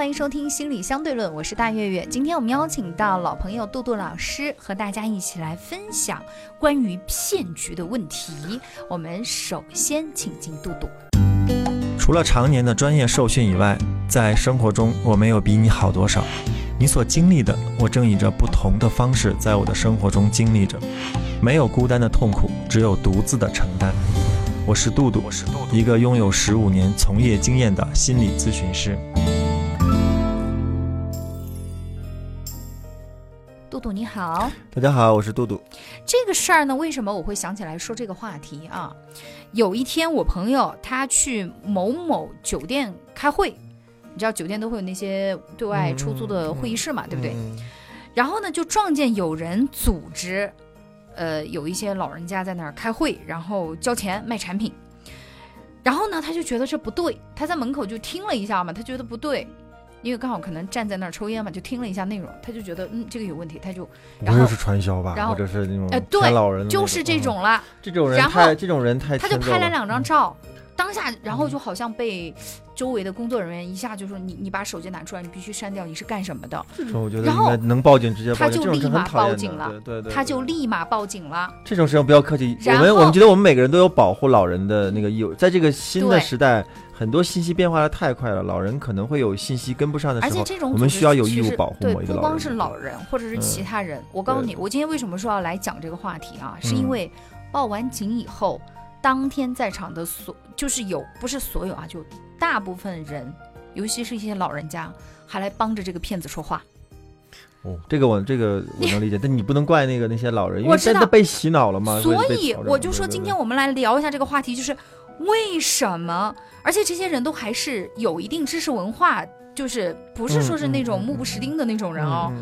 欢迎收听心理相对论，我是大月月。今天我们邀请到老朋友杜杜老师，和大家一起来分享关于骗局的问题。我们首先请进杜杜。除了常年的专业受训以外，在生活中我没有比你好多少。你所经历的，我正以着不同的方式在我的生活中经历着。没有孤单的痛苦，只有独自的承担。我是杜杜，一个拥有十五年从业经验的心理咨询师。杜杜你好，大家好，我是杜杜。这个事儿呢，为什么我会想起来说这个话题啊？有一天，我朋友他去某某酒店开会，你知道酒店都会有那些对外出租的会议室嘛，对不对？然后呢，就撞见有人组织，呃，有一些老人家在那儿开会，然后交钱卖产品。然后呢，他就觉得这不对，他在门口就听了一下嘛，他觉得不对。因为刚好可能站在那儿抽烟嘛，就听了一下内容，他就觉得嗯这个有问题，他就然后是传销吧，或者是那种哎对，就是这种了，这种人太这种人太他就拍了两张照，当下然后就好像被周围的工作人员一下就说你你把手机拿出来，你必须删掉，你是干什么的？这种我觉得应该能报警直接他就立马报警了，对对，他就立马报警了。这种事情不要客气，我们我们觉得我们每个人都有保护老人的那个义务，在这个新的时代。很多信息变化的太快了，老人可能会有信息跟不上的时候，而且这种我们需要有义务保护对，不光是老人或者是其他人。我告诉你，我今天为什么说要来讲这个话题啊？是因为报完警以后，当天在场的所就是有不是所有啊，就大部分人，尤其是一些老人家，还来帮着这个骗子说话。哦，这个我这个我能理解，但你不能怪那个那些老人，因为真的被洗脑了嘛。所以我就说，今天我们来聊一下这个话题，就是。为什么？而且这些人都还是有一定知识文化，就是不是说是那种目不识丁的那种人哦。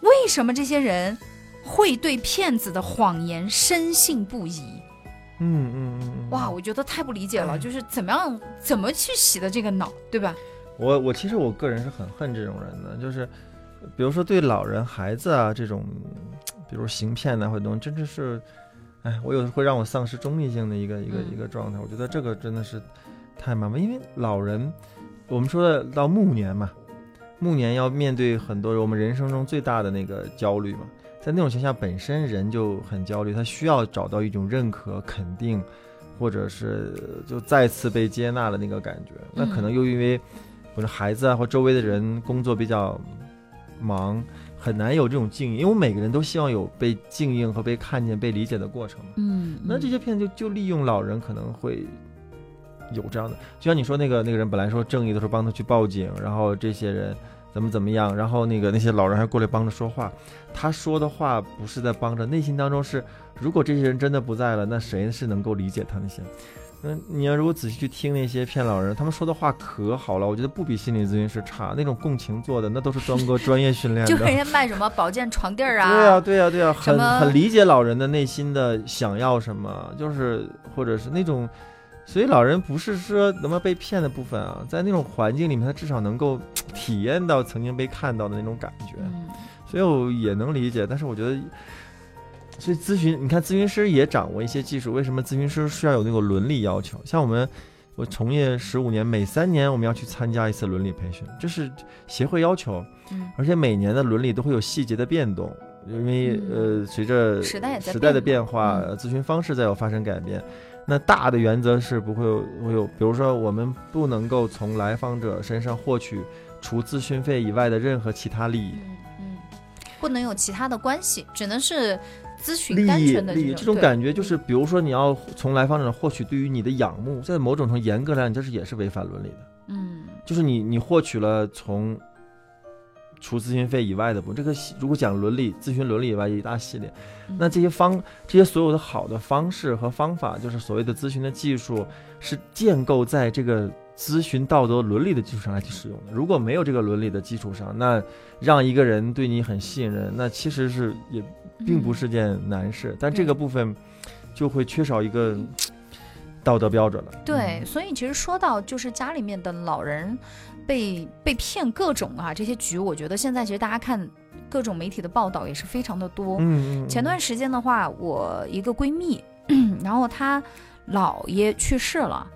为什么这些人会对骗子的谎言深信不疑？嗯嗯嗯。哇，我觉得太不理解了，就是怎么样怎么去洗的这个脑，对吧？我我其实我个人是很恨这种人的，就是比如说对老人、孩子啊这种，比如行骗的或者东西，真的是。哎，我有时会让我丧失中立性的一个一个一个状态。我觉得这个真的是太麻烦，因为老人，我们说的到暮年嘛，暮年要面对很多我们人生中最大的那个焦虑嘛，在那种情况下，本身人就很焦虑，他需要找到一种认可、肯定，或者是就再次被接纳的那个感觉。那可能又因为，或者孩子啊或周围的人工作比较忙。很难有这种静音，因为我每个人都希望有被静应和被看见、被理解的过程。嗯，那这些片子就就利用老人可能会有这样的，就像你说那个那个人本来说正义的时候帮他去报警，然后这些人怎么怎么样，然后那个那些老人还过来帮着说话，他说的话不是在帮着，内心当中是，如果这些人真的不在了，那谁是能够理解他那些？嗯，你要如果仔细去听那些骗老人，他们说的话可好了，我觉得不比心理咨询师差。那种共情做的，那都是专哥专业训练的。就人家卖什么保健床垫啊？对呀，对呀，对呀，很很理解老人的内心的想要什么，就是或者是那种，所以老人不是说能不能被骗的部分啊，在那种环境里面，他至少能够体验到曾经被看到的那种感觉。所以我也能理解，但是我觉得。所以咨询，你看咨询师也掌握一些技术。为什么咨询师需要有那个伦理要求？像我们，我从业十五年，每三年我们要去参加一次伦理培训，这是协会要求。嗯，而且每年的伦理都会有细节的变动，因为呃，随着时代时代的变化，咨询方式在有发生改变。那大的原则是不会有会有，比如说我们不能够从来访者身上获取除咨询费以外的任何其他利益。嗯，不能有其他的关系，只能是。咨询利益利益这种感觉就是，比如说你要从来访者获取对于你的仰慕，在某种程度严格来讲，这是也是违反伦理的。嗯，就是你你获取了从除咨询费以外的不，这个如果讲伦理咨询伦理以外一大系列，那这些方这些所有的好的方式和方法，就是所谓的咨询的技术，是建构在这个咨询道德伦理的基础上来去使用的。如果没有这个伦理的基础上，那让一个人对你很信任，那其实是也并不是件难事。但这个部分就会缺少一个道德标准了。对，所以其实说到就是家里面的老人被被骗各种啊这些局，我觉得现在其实大家看各种媒体的报道也是非常的多。嗯，嗯，前段时间的话，我一个闺蜜，然后她姥爷去世了，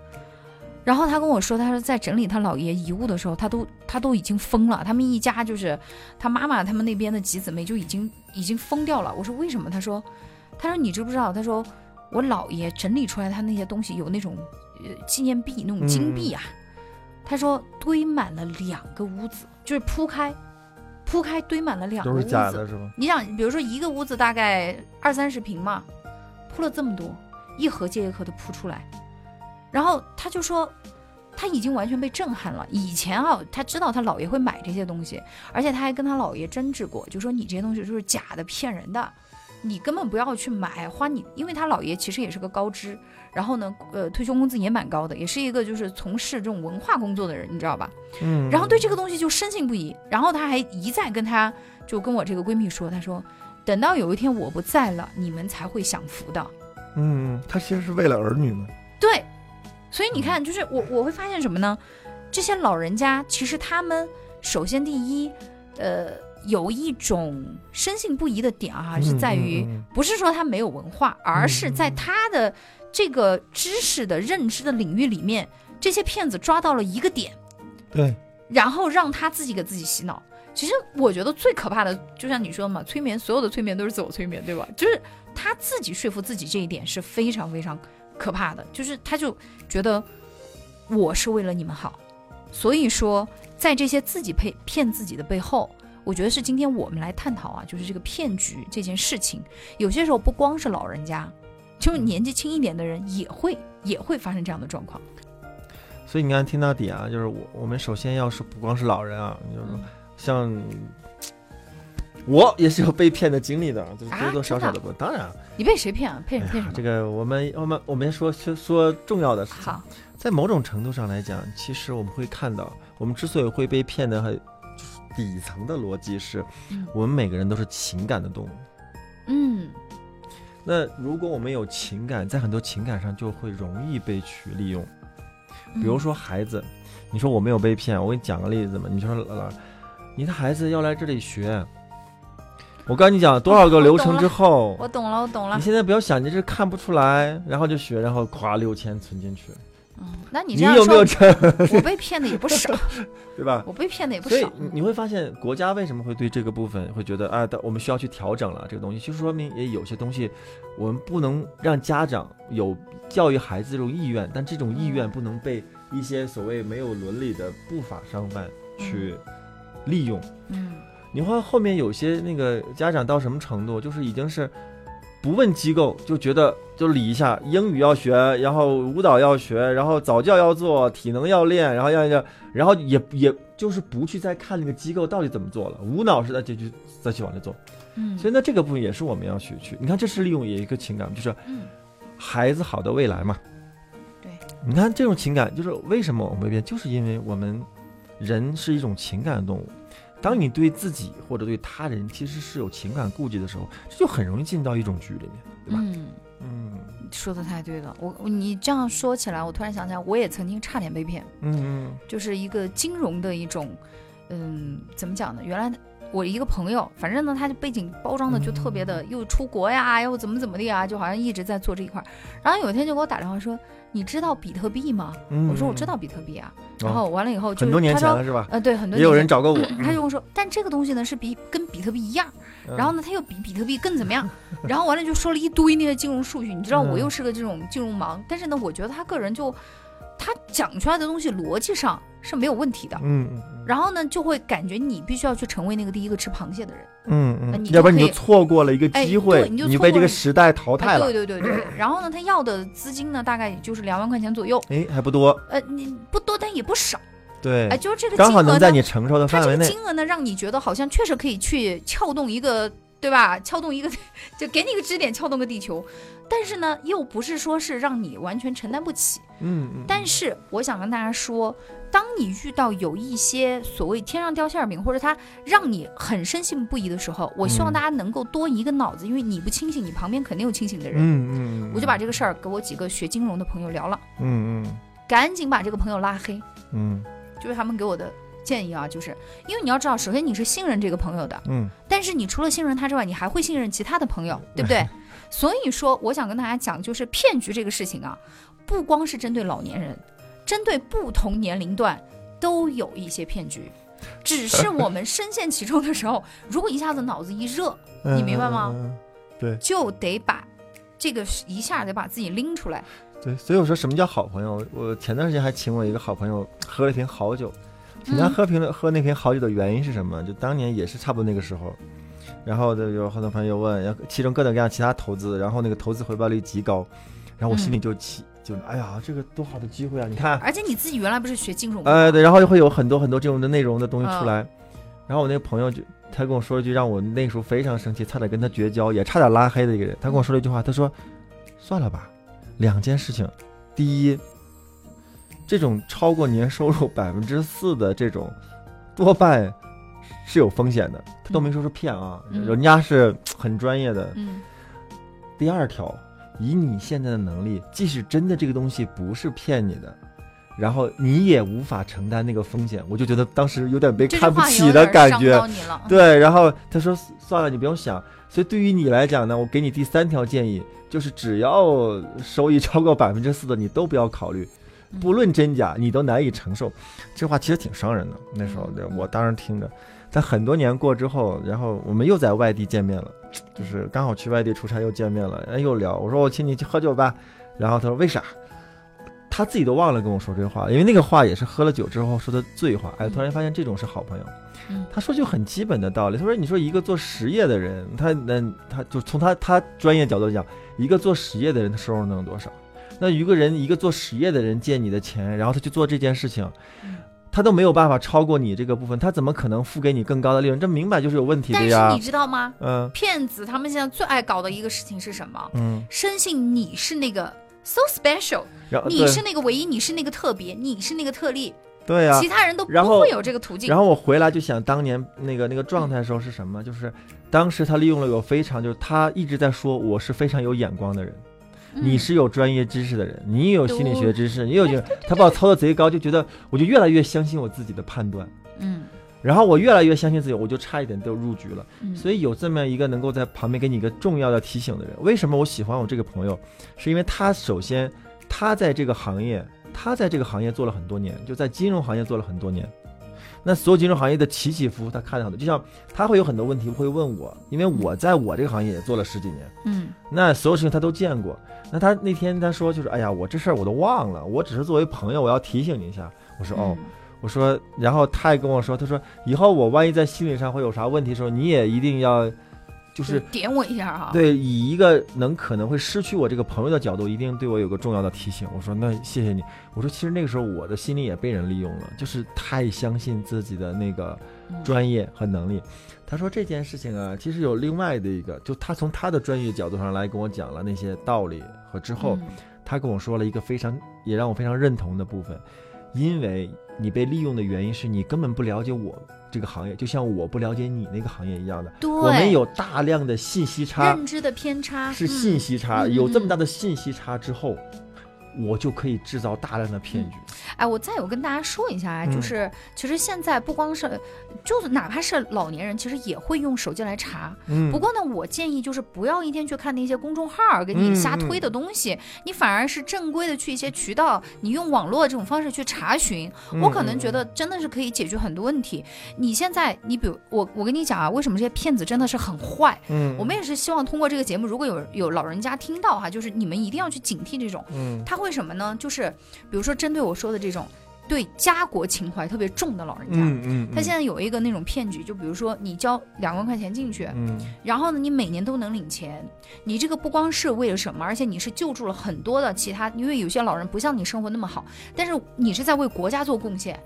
然后他跟我说，他说在整理他姥爷遗物的时候，他都他都已经疯了。他们一家就是他妈妈他们那边的几姊妹就已经已经疯掉了。我说为什么？他说，他说你知不知道？他说我姥爷整理出来他那些东西有那种呃纪念币那种金币啊，他说堆满了两个屋子，就是铺开铺开堆满了两个都是屋子。假的是吧？你想，比如说一个屋子大概二三十平嘛，铺了这么多，一盒接一盒的铺出来，然后他就说，他已经完全被震撼了。以前啊，他知道他姥爷会买这些东西，而且他还跟他姥爷争执过，就说你这些东西就是假的、骗人的，你根本不要去买，花你，因为他姥爷其实也是个高知，然后呢，呃，退休工资也蛮高的，也是一个就是从事这种文化工作的人，你知道吧？嗯，然后对这个东西就深信不疑，然后他还一再跟他就跟我这个闺蜜说，他说等到有一天我不在了，你们才会享福的。嗯，嗯，他其实是为了儿女们。对，所以你看，就是我我会发现什么呢？这些老人家其实他们首先第一，呃，有一种深信不疑的点啊，是在于不是说他没有文化，而是在他的这个知识的认知的领域里面，这些骗子抓到了一个点。对，然后让他自己给自己洗脑。其实我觉得最可怕的，就像你说的嘛，催眠所有的催眠都是自我催眠，对吧？就是他自己说服自己这一点是非常非常可怕的，就是他就觉得我是为了你们好，所以说在这些自己骗骗自己的背后。我觉得是今天我们来探讨啊，就是这个骗局这件事情，有些时候不光是老人家，就是年纪轻一点的人也会也会发生这样的状况。所以你看听到底啊，就是我我们首先要是不光是老人啊，就是说像我也是有被骗的经历的，就是啊多多少少真的吧。当然，你被谁骗啊？骗骗什么？这个我们我们我们说说说重要的事情。好，在某种程度上来讲，其实我们会看到，我们之所以会被骗的很，就是底层的逻辑是，嗯我们每个人都是情感的动物。嗯那如果我们有情感，在很多情感上就会容易被去利用。比如说孩子，你说我没有被骗，我给你讲个例子嘛。你说姥姥，你的孩子要来这里学，我告诉你讲多少个流程之后，我懂了，我懂了你。现在不要想，你这看不出来，然后就学，然后咵六千存进去，嗯，那你你这样有没有说，这，我被骗的也不少，对吧？我被骗的也不所以少。你你会发现，国家为什么会对这个部分会觉得啊，我们需要去调整了这个东西，就说明也有些东西，我们不能让家长有教育孩子这种意愿，但这种意愿不能被一些所谓没有伦理的不法商贩去利用。嗯你看后面有些那个家长到什么程度，就是已经是不问机构就觉得就理一下，英语要学，然后舞蹈要学，然后早教要做，体能要练，然后要要，然后也也就是不去再看那个机构到底怎么做了，无脑式的就去再去往这做。嗯，所以呢，这个部分也是我们要去去，你看这是利用一个情感，就是孩子好的未来嘛。对，你看这种情感，就是为什么我们会变，就是因为我们人是一种情感动物。当你对自己或者对他人其实是有情感顾忌的时候，这就很容易进到一种局里面，对吧？嗯，嗯说的太对了。我我你这样说起来，我突然想起来，我也曾经差点被骗，嗯嗯就是一个金融的一种，嗯，怎么讲呢？原来我一个朋友，反正呢，他就背景包装的就特别的，又出国呀，又怎么怎么的啊，就好像一直在做这一块。然后有一天就给我打电话说：“你知道比特币吗？”嗯，我说：“我知道比特币啊。”然哦后完了以后就很多年他说前了是吧？呃，对，很多也有年前人找过我，他就跟我说，但这个东西呢是比跟比特币一样，嗯然后呢，他又比比特币更怎么样？然后完了就说了一堆那些金融数据，你知道我嗯又是个这种金融盲，但是呢，我觉得他个人就他讲出来的东西逻辑上是没有问题的，嗯嗯然后呢，就会感觉你必须要去成为那个第一个吃螃蟹的人。嗯那嗯，要不然你就错过了一个哎机会，对你就你被这个时代淘汰哎，了对，对对对对。然后呢，他要的资金呢，大概也就是两万块钱左右，哎，还不多，呃，你不多，但也不少，对哎，，就是这个刚好能在金额呢，你承受的范围内。金额呢，让你觉得好像确实可以去撬动一个对吧？撬动一个，就给你一个支点，撬动个地球。但是呢，又不是说是让你完全承担不起。嗯嗯，但是我想跟大家说，当你遇到有一些所谓天上掉馅儿饼，或者他让你很深信不疑的时候，我希望嗯大家能够多一个脑子，因为你不清醒，你旁边肯定有清醒的人。嗯嗯，我就把这个事儿给我几个学金融的朋友聊了，嗯嗯赶紧把这个朋友拉黑。嗯就是他们给我的建议啊，就是因为你要知道，首先你是信任这个朋友的，嗯但是你除了信任他之外，你还会信任其他的朋友，对不对？所以说，我想跟大家讲，就是骗局这个事情啊，不光是针对老年人，针对不同年龄段都有一些骗局。只是我们深陷其中的时候，如果一下子脑子一热，嗯，你明白吗对就得把这个一下得把自己拎出来。对，所以我说什么叫好朋友？我前段时间还请我一个好朋友喝了一瓶好酒，请他嗯喝瓶的喝那瓶好酒的原因是什么？就当年也是差不多那个时候，然后就有很多朋友问，然后其中各种各样其他投资，然后那个投资回报率极高，然后我心里就起就哎呀，这个多好的机会啊！你看，而且你自己原来不是学金融的吗？哎对，然后就会有很多很多这种的内容的东西出嗯来，然后我那个朋友就他跟我说了一句让我那时候非常生气，差点跟他绝交，也差点拉黑的一个人，他跟我说了一句话，他说算了吧，两件事情，第一，这种超过年收入百分之四的这种，多半是有风险的，他都没说是骗啊，嗯人家是很专业的。嗯第二条，以你现在的能力，即使真的这个东西不是骗你的，然后你也无法承担那个风险，我就觉得当时有点被看不起的感觉。对，然后他说算了，你不用想。所以对于你来讲呢，我给你第三条建议，就是只要收益超过百分之四的，你都不要考虑，嗯不论真假，你都难以承受。这话其实挺伤人的。那时候，嗯对我当时听着，在很多年过之后，然后我们又在外地见面了，就是刚好去外地出差又见面了，哎，又聊。我说我请你去喝酒吧，然后他说为啥？他自己都忘了跟我说这话，因为那个话也是喝了酒之后说的醉话。哎，突然发现这种是好朋友。嗯他说句很基本的道理，他说：“你说一个做实业的人，他那他就从他他专业角度讲，一个做实业的人的收入能有多少？那一个人一个做实业的人借你的钱，然后他去做这件事情嗯，他都没有办法超过你这个部分，他怎么可能付给你更高的利润？这明摆就是有问题的呀但是你。知道吗？嗯骗子他们现在最爱搞的一个事情是什么？嗯，深信你是那个 so special，你是那个唯一，你是那个特别，你是那个特例，对呀、其他人都不会有这个途径。然后我回来就想当年那个那个状态的时候是什么？就是当时他利用了我非常，就是他一直在说我是非常有眼光的人。嗯你是有专业知识的人，你也有心理学知识，你有这，他把我操作贼高，就觉得我就越来越相信我自己的判断，嗯然后我越来越相信自己，我就差一点就入局了。嗯，所以有这么一个能够在旁边给你一个重要的提醒的人，为什么我喜欢我这个朋友？是因为他首先他在这个行业，他在这个行业做了很多年，就在金融行业做了很多年。那所有金融行业的起起伏伏，他看到的，就像他会有很多问题会问我，因为我在我这个行业也做了十几年，嗯那所有事情他都见过。那他那天他说就是，哎呀，我这事儿我都忘了，我只是作为朋友，我要提醒你一下。我说哦，嗯我说，然后他也跟我说，他说以后我万一在心理上会有啥问题的时候，你也一定要，就是点我一下哈。，对以一个能可能会失去我这个朋友的角度，一定对我有个重要的提醒。我说那谢谢你。我说其实那个时候我的心里也被人利用了，就是太相信自己的那个嗯专业和能力。他说这件事情啊，其实有另外的一个，就他从他的专业角度上来跟我讲了那些道理和之后，嗯他跟我说了一个非常也让我非常认同的部分，因为你被利用的原因是你根本不了解我这个行业，就像我不了解你那个行业一样的，对，我们有大量的信息差，认知的偏差，是信息差，嗯有这么大的信息差之后，我就可以制造大量的骗局。哎，我再有跟大家说一下啊，就嗯是其实现在不光是，就是哪怕是老年人，其实也会用手机来查。嗯不过呢，我建议就是不要一天去看那些公众号儿给你嗯瞎推的东西，你反而是正规的去一些渠道，你用网络这种方式去查询。我可能觉得真的是可以解决很多问题。你现在，你比如我，我跟你讲啊，为什么这些骗子真的是很坏？嗯，我们也是希望通过这个节目，如果有有老人家听到哈，就是你们一定要去警惕这种。嗯他会什么呢？就是比如说针对我说的这种，对家国情怀特别重的老人家。嗯嗯，他现在有一个那种骗局，就比如说你交两万块钱进去，嗯然后呢，你每年都能领钱。你这个不光是为了什么，而且你是救助了很多的其他，因为有些老人不像你生活那么好，但是你是在为国家做贡献。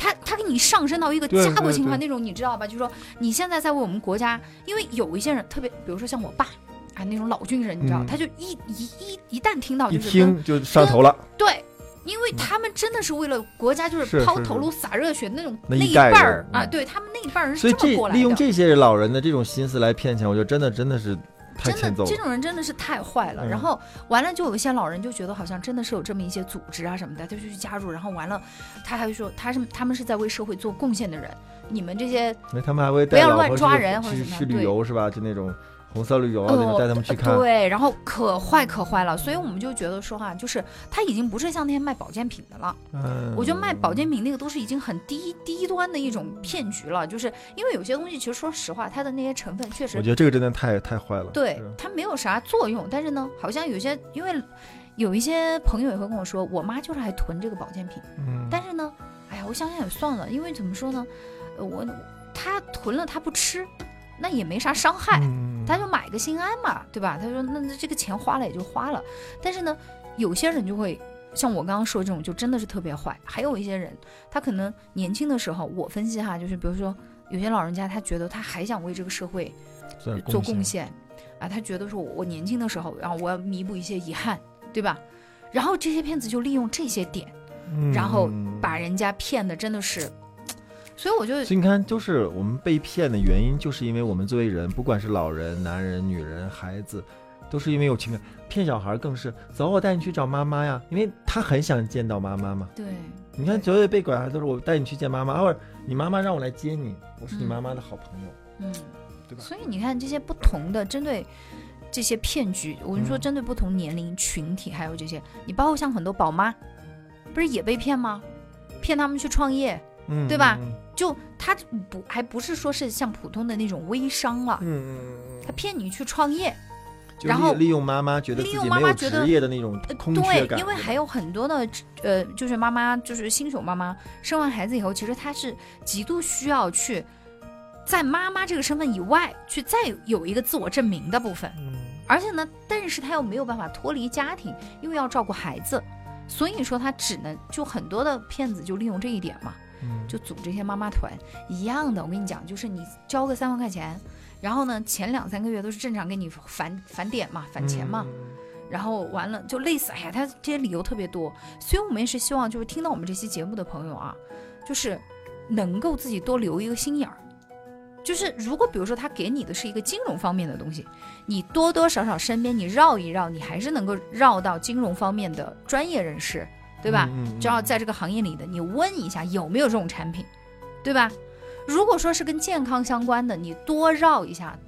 他他给你上升到一个家国情怀那种，你知道吧？就是说你现在在为我们国家，因为有一些人特别，比如说像我爸啊那种老军人，你知道，嗯他就一一一一旦听到一就是跟听就上头了，对。因为他们真的是为了国家，就是抛头颅洒热血那种那一一辈代人儿啊，嗯对他们那一半人是这么过来的。利用这些老人的这种心思来骗钱，我觉得真的真的是太真的。这种人真的是太坏了。嗯然后完了，就有一些老人就觉得好像真的是有这么一些组织啊什么的，他就去加入。然后完了，他还会说他是他们是在为社会做贡献的人，你们这些他们还会不要乱抓人或者去去旅怎么样对游是吧？就那种红色旅游啊，那种呃带他们去看。对，然后可坏可坏了。所以我们就觉得说哈，就是他已经不是像那些卖保健品的了。嗯，我觉得卖保健品那个都是已经很低低端的一种骗局了，就是因为有些东西其实说实话，它的那些成分确实我觉得这个真的太太坏了。对它没有啥作用，但是呢，好像有些因为有一些朋友也会跟我说，我妈就是还囤这个保健品，嗯，但是呢，哎呀，我想想也算了，因为怎么说呢，呃，我她囤了她不吃，那也没啥伤害，他就买个心安嘛，对吧？他说那那这个钱花了也就花了，但是呢，有些人就会。像我刚刚说这种，就真的是特别坏。还有一些人，他可能年轻的时候，我分析哈，就是比如说有些老人家，他觉得他还想为这个社会做贡献。献啊，他觉得说我我年轻的时候，然后我要弥补一些遗憾，对吧？然后这些骗子就利用这些点，嗯然后嗯把人家骗的真的是，所以我就所以你看，就是我们被骗的原因，就是因为我们作为人，不管是老人、男人、女人、孩子，都是因为有情感。骗小孩更是，走，我带你去找妈妈呀，因为他很想见到妈妈嘛。对你看，所有被拐孩子都是我带你去见妈妈，或者你妈妈让我来接你，我是你嗯妈妈的好朋友。嗯，对吧所以你看这些不同的针对这些骗局，我们说嗯针对不同年龄群体，还有这些，你包括像很多宝妈，不是也被骗吗？骗他们去创业，嗯，对吧？嗯就他不还不是说是像普通的那种微商了，嗯嗯嗯他骗你去创业。然后利利用妈妈觉得自利用己没有妈妈觉得职业的那种呃空缺对，感，因为还有很多的呃，就是妈妈，就是新手妈妈生完孩子以后，其实她是极度需要去在妈妈这个身份以外，去再有一个自我证明的部分。嗯。而且呢，但是她又没有办法脱离家庭，因为要照顾孩子，所以说她只能就很多的骗子就利用这一点嘛，嗯就组这些妈妈团一样的。我跟你讲，就是你交个三万块钱，然后呢，前两三个月都是正常给你返返点嘛，返钱嘛。嗯然后完了就类似，哎呀，他这些理由特别多，所以我们也是希望就是听到我们这期节目的朋友啊，就是能够自己多留一个心眼儿。就是如果比如说他给你的是一个金融方面的东西，你多多少少身边你绕一绕，你还是能够绕到金融方面的专业人士，对吧？只要在这个行业里的，你问一下有没有这种产品，对吧？如果说是跟健康相关的，你多绕一下，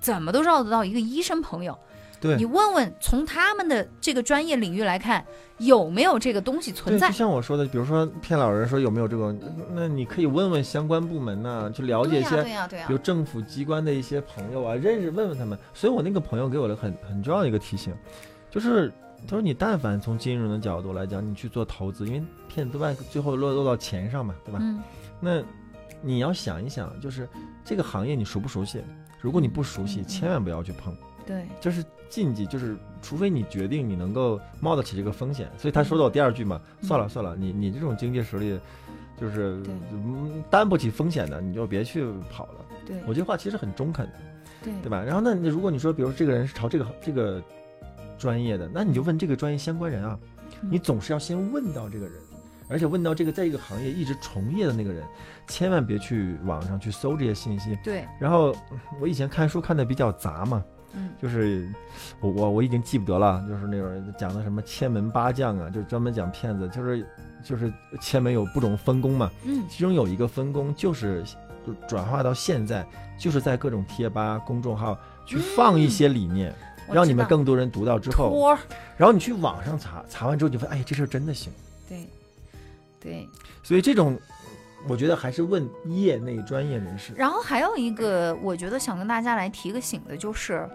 怎么都绕得到一个医生朋友。对你问问从他们的这个专业领域来看，有没有这个东西存，在就？像我说的，比如说骗老人说有没有这个，那你可以问问相关部门呐、去了解一些对呀，对呀比如，政府机关的一些朋友啊，认识问问他们。所以我那个朋友给我了很很重要的一个提醒，就是他说你但凡从金融的角度来讲，你去做投资，因为骗子多半最后落落到钱上嘛，对吧？嗯，那你要想一想，就是这个行业你熟不熟悉？如果你不熟悉，千万不要去碰，对，这是禁忌，就是除非你决定你能够冒得起这个风险。所以他说到我第二句嘛，嗯算了算了，你你这种经济实力。就是担不起风险的，你就别去跑了。对，我这话其实很中肯的，对对吧？然后那如果你说，比如这个人是朝这个这个专业的，那你就问这个专业相关人啊，嗯。你总是要先问到这个人，而且问到这个在一个行业一直从业的那个人，千万别去网上去搜这些信息。对，然后我以前看书看的比较杂嘛，嗯。就是我我我已经记不得了，就是那种讲的什么千门八将啊，就专门讲骗子，就是就是千门有不种分工嘛，嗯。其中有一个分工就是转化到现在，就是在各种贴吧、公众号去放一些理念，我让你们更多人读到之后，然后你去网上查，查完之后你就发现，哎，这事儿真的行。对，对。所以这种，我觉得还是问业内专业人士。然后还有一个，我觉得想跟大家来提个醒的，就是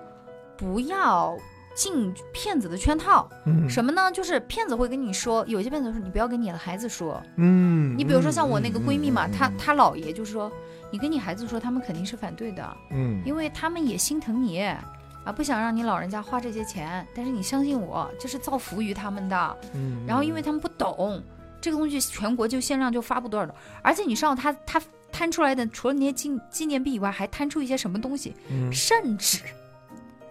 不要进骗子的圈套。嗯什么呢？就是骗子会跟你说，有些骗子说你不要跟你的孩子说。嗯，你比如说像我那个闺蜜嘛，嗯她她姥爷就说，你跟你孩子说，他们肯定是反对的，嗯因为他们也心疼你啊，不想让你老人家花这些钱。但是你相信我，这是造福于他们的。嗯，然后因为他们不懂这个东西，全国就限量就发布多少种，而且你知道他他摊出来的，除了那些纪纪念币以外，还摊出一些什么东西？嗯圣旨。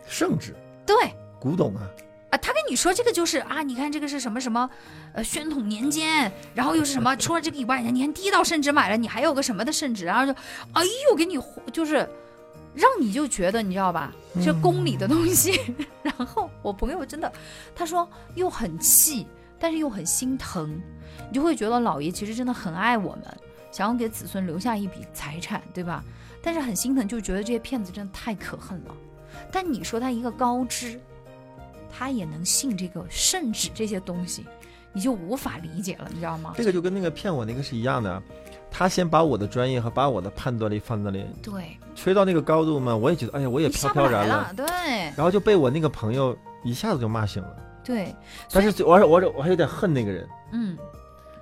圣旨对古董啊，啊，他跟你说这个就是啊，你看这个是什么什么，呃，宣统年间，然后又是什么？除了这个以外，你看第一道圣旨买了，你还有个什么的圣旨，然后就，哎呦，给你就是让你就觉得你知道吧，这宫里的东西。然后我朋友真的，他说又很气，但是又很心疼，你就会觉得老爷其实真的很爱我们，想要给子孙留下一笔财产，对吧？但是很心疼，就觉得这些骗子真的太可恨了。但你说他一个高知，他也能信这个圣旨这些东西，你就无法理解了，你知道吗？这个就跟那个骗我那个是一样的，他先把我的专业和把我的判断力放在那里，对，吹到那个高度嘛，我也觉得哎呀，我也飘飘然了，对然后就被我那个朋友一下子就骂醒了。对，但是我我我还有点恨那个人，嗯。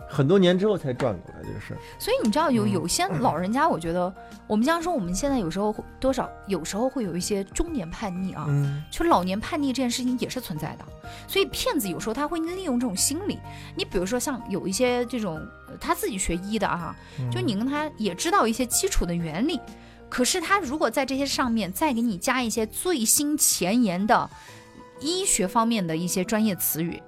很多年之后才转过来就是。所以你知道有嗯有些老人家，我觉得我们家说我们现在有时候多少有时候会有一些中年叛逆啊，嗯就老年叛逆这件事情也是存在的。所以骗子有时候他会利用这种心理，你比如说像有一些这种呃他自己学医的啊，就你跟他也知道一些基础的原理，可是他如果在这些上面再给你加一些最新前沿的医学方面的一些专业词语。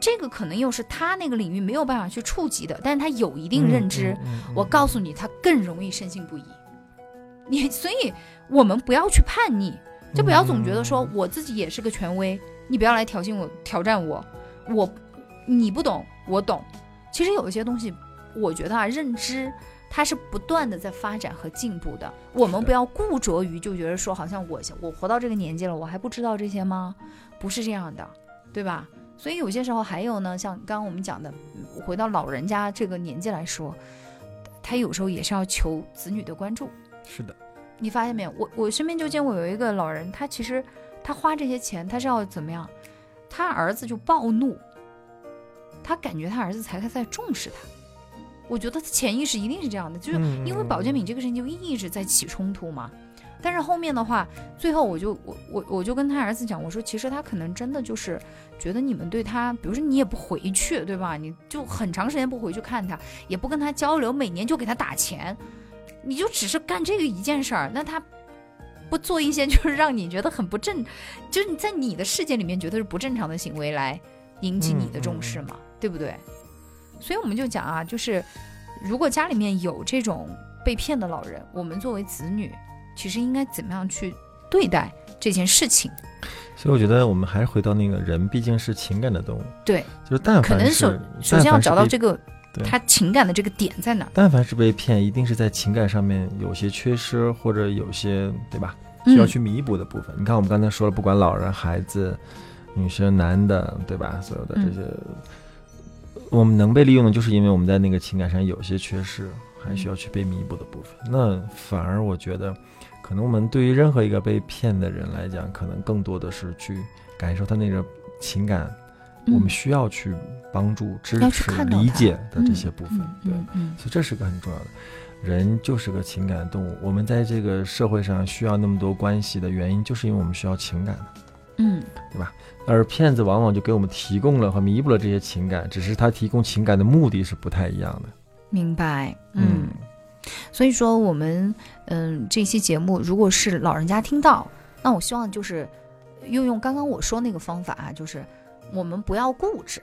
这个可能又是他那个领域没有办法去触及的，但是他有一定认知，嗯，嗯嗯我告诉你，他更容易深信不疑。你，所以我们不要去叛逆，就不要总觉得说我自己也是个权威，你不要来挑衅我、挑战我，我你不懂，我懂。其实有一些东西，我觉得啊，认知它是不断的在发展和进步的。我们不要固着于就觉得说，好像我我活到这个年纪了，我还不知道这些吗？不是这样的，对吧？所以有些时候还有呢，像刚刚我们讲的，嗯回到老人家这个年纪来说，他有时候也是要求子女的关注。是的，你发现没有？我我身边就见过有一个老人，他其实他花这些钱，他是要怎么样？他儿子就暴怒，他感觉他儿子才在重视他。我觉得他潜意识一定是这样的，就是嗯因为保健品这个事情就一直在起冲突嘛。但是后面的话，最后我就我我我就跟他儿子讲，我说其实他可能真的就是觉得你们对他，比如说你也不回去，对吧？你就很长时间不回去看他，也不跟他交流，每年就给他打钱，你就只是干这个一件事儿，那他不做一些就是让你觉得很不正，就是你在你的世界里面觉得是不正常的行为来引起你的重视嘛，对不对？所以我们就讲啊，就是如果家里面有这种被骗的老人，我们作为子女，其实应该怎么样去对待这件事情？所以我觉得我们还是回到那个人毕竟是情感的动物，对，就是但可能凡首首先要找到这个，他情感的这个点在哪儿。但凡是被骗，一定是在情感上面有些缺失，或者有些对吧，需要嗯去弥补的部分。你看我们刚才说了，不管老人、孩子、女生、男的，对吧？所有的这嗯些，我们能被利用的，就是因为我们在那个情感上有些缺失，还需要去被弥补的部分。那反而我觉得，可能我们对于任何一个被骗的人来讲，可能更多的是去感受他那个情感，我们需要去帮助、支持、理解的这些部分。嗯对，嗯嗯所以这是个很重要的。人就是个情感动物，我们在这个社会上需要那么多关系的原因，就是因为我们需要情感。嗯对吧而骗子往往就给我们提供了和弥补了这些情感，只是他提供情感的目的是不太一样的。明白。嗯，所以说我们嗯这期节目，如果是老人家听到，那我希望就是用用刚刚我说那个方法啊，就是我们不要固执。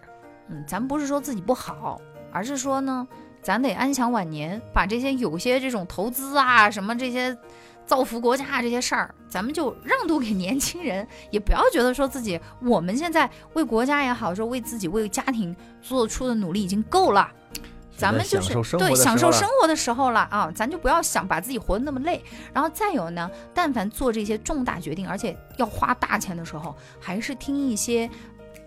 嗯，咱不是说自己不好，而是说呢，咱得安享晚年，把这些有些这种投资啊什么这些。造福国家这些事儿，咱们就让渡给年轻人，也不要觉得说自己我们现在为国家也好，说为自己为家庭做出的努力已经够了，咱们就是对享受生活的时候了啊，咱就不要想把自己活得那么累。然后再有呢，但凡做这些重大决定，而且要花大钱的时候，还是听一些。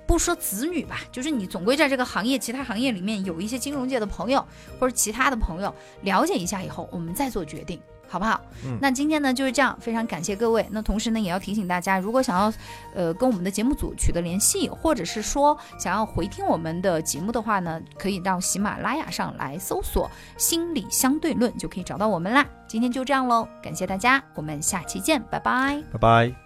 不说子女吧，就是你总归在这个行业、其他行业里面有一些金融界的朋友或者其他的朋友了解一下以后，我们再做决定。好不好？嗯那今天呢就是这样，非常感谢各位。那同时呢，也要提醒大家，如果想要呃跟我们的节目组取得联系，或者是说想要回听我们的节目的话呢，可以到喜马拉雅上来搜索“心理相对论”，就可以找到我们啦。今天就这样喽，感谢大家，我们下期见，拜拜。拜拜。